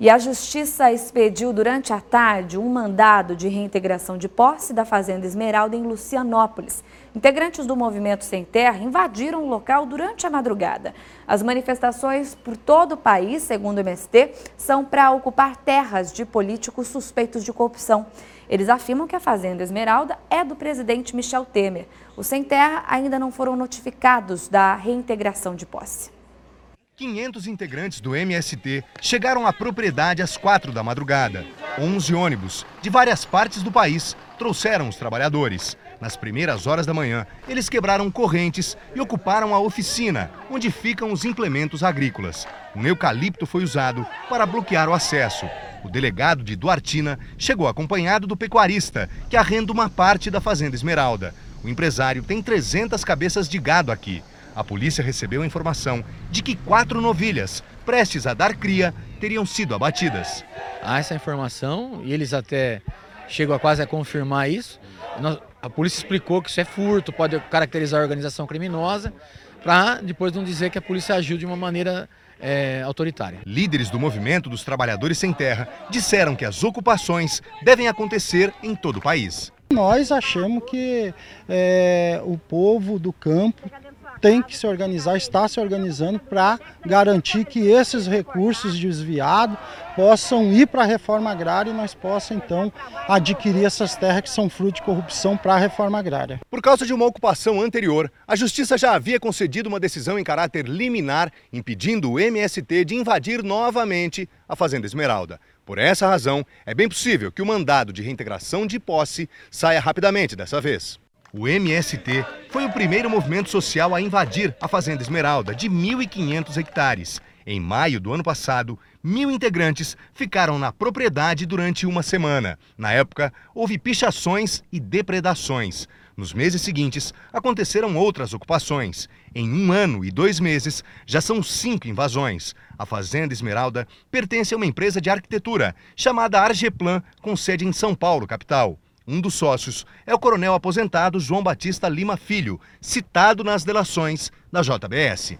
E a Justiça expediu durante a tarde um mandado de reintegração de posse da Fazenda Esmeralda em Lucianópolis. Integrantes do Movimento Sem Terra invadiram o local durante a madrugada. As manifestações por todo o país, segundo o MST, são para ocupar terras de políticos suspeitos de corrupção. Eles afirmam que a Fazenda Esmeralda é do presidente Michel Temer. Os Sem Terra ainda não foram notificados da reintegração de posse. 500 integrantes do MST chegaram à propriedade às quatro da madrugada. 11 ônibus, de várias partes do país, trouxeram os trabalhadores. Nas primeiras horas da manhã, eles quebraram correntes e ocuparam a oficina, onde ficam os implementos agrícolas. Um eucalipto foi usado para bloquear o acesso. O delegado de Duartina chegou acompanhado do pecuarista, que arrenda uma parte da Fazenda Esmeralda. O empresário tem 300 cabeças de gado aqui. A polícia recebeu a informação de que quatro novilhas, prestes a dar cria, teriam sido abatidas. Há essa informação e eles até chegam a quase a confirmar isso. A polícia explicou que isso é furto, pode caracterizar a organização criminosa, para depois não dizer que a polícia agiu de uma maneira é, autoritária. Líderes do movimento dos trabalhadores sem terra disseram que as ocupações devem acontecer em todo o país. Nós achamos que é, o povo do campo tem que se organizar, está se organizando para garantir que esses recursos desviados possam ir para a reforma agrária e nós possamos então adquirir essas terras que são fruto de corrupção para a reforma agrária. Por causa de uma ocupação anterior, a Justiça já havia concedido uma decisão em caráter liminar impedindo o MST de invadir novamente a Fazenda Esmeralda. Por essa razão, é bem possível que o mandado de reintegração de posse saia rapidamente dessa vez. O MST foi o primeiro movimento social a invadir a Fazenda Esmeralda, de 1.500 hectares. Em maio do ano passado, mil integrantes ficaram na propriedade durante uma semana. Na época, houve pichações e depredações. Nos meses seguintes, aconteceram outras ocupações. Em um ano e dois meses, já são cinco invasões. A Fazenda Esmeralda pertence a uma empresa de arquitetura chamada Argeplan, com sede em São Paulo, capital. Um dos sócios é o coronel aposentado João Batista Lima Filho, citado nas delações da JBS.